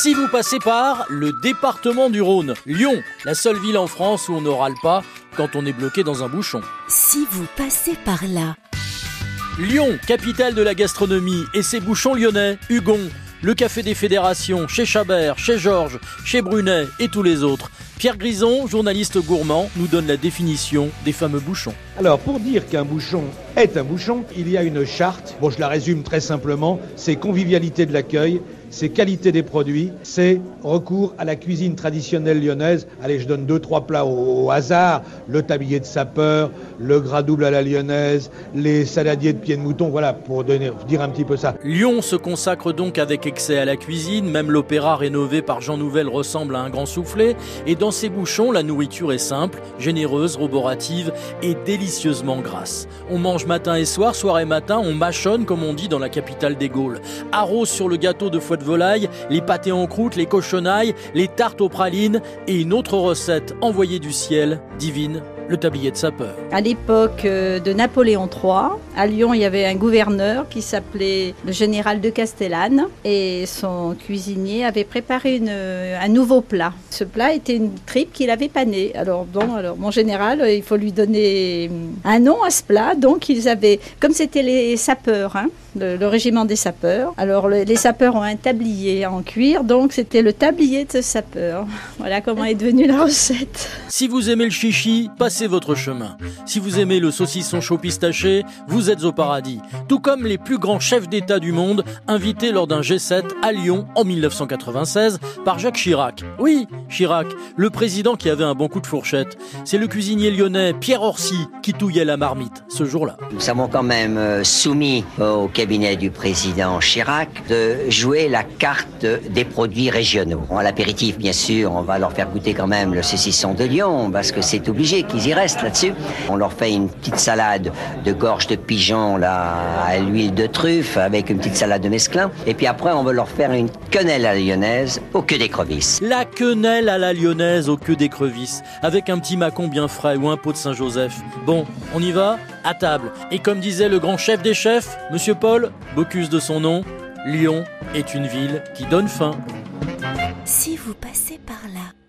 Si vous passez par le département du Rhône, Lyon, la seule ville en France où on ne râle pas quand on est bloqué dans un bouchon. Si vous passez par là, Lyon, capitale de la gastronomie, et ses bouchons lyonnais, Hugon, le café des fédérations, chez Chabert, chez Georges, chez Brunet et tous les autres. Pierre Grison, journaliste gourmand, nous donne la définition des fameux bouchons. Alors, pour dire qu'un bouchon est un bouchon, il y a une charte. Bon, je la résume très simplement. C'est convivialité de l'accueil, c'est qualité des produits, c'est recours à la cuisine traditionnelle lyonnaise. Allez, je donne deux, trois plats au, au hasard. Le tablier de sapeur, le gras double à la lyonnaise, les saladiers de pied de mouton. Voilà, pour donner, dire un petit peu ça. Lyon se consacre donc avec excès à la cuisine, même l'opéra rénové par Jean Nouvel ressemble à un grand soufflet, et dans ces bouchons, la nourriture est simple, généreuse, roborative et délicieusement grasse. On mange matin et soir, soir et matin, on mâchonne comme on dit dans la capitale des Gaules. Arrose sur le gâteau de foie de volaille, les pâtés en croûte, les cochonailles, les tartes aux pralines et une autre recette envoyée du ciel, divine, le tablier de sapeur. À l'époque euh, de Napoléon III, à Lyon, il y avait un gouverneur qui s'appelait le général de Castellane et son cuisinier avait préparé une- un nouveau plat. Ce plat était une tripe qu'il avait panée. Alors bon, alors mon général, euh, il faut lui donner un nom à ce plat. Donc ils avaient, comme c'était les sapeurs, hein, le, le régiment des sapeurs. Alors le- les sapeurs ont un tablier en cuir, donc c'était le tablier de sapeur. Voilà comment est devenue la recette. Si vous aimez le chichi, passez votre chemin. Si vous aimez le saucisson chaud pistaché, vous êtes au paradis. Tout comme les plus grands chefs d'État du monde, invités lors d'un G7 à Lyon en 1996 par Jacques Chirac. Oui, Chirac, le président qui avait un bon coup de fourchette. C'est le cuisinier lyonnais Pierre Orsi qui touillait la marmite ce jour-là. Nous avons quand même euh, soumis au cabinet du président Chirac de jouer la carte des produits régionaux. À l'apéritif, bien sûr, on va leur faire goûter quand même le saucisson de Lyon, parce que c'est obligé qu'ils y restent là-dessus. On leur fait une petite salade de gorge de pigeon là, à l'huile de truffe, avec une petite salade de mesclun. Et puis après, on va leur faire une quenelle à la lyonnaise au queue d'écrevisse. La quenelle à la lyonnaise au queue d'écrevisse, avec un petit macon bien frais ou un pot de Saint-Joseph. Bon, on y va À table. Et comme disait le grand chef des chefs, Monsieur Paul, Bocuse de son nom, Lyon est une ville qui donne faim. si vous passez par là.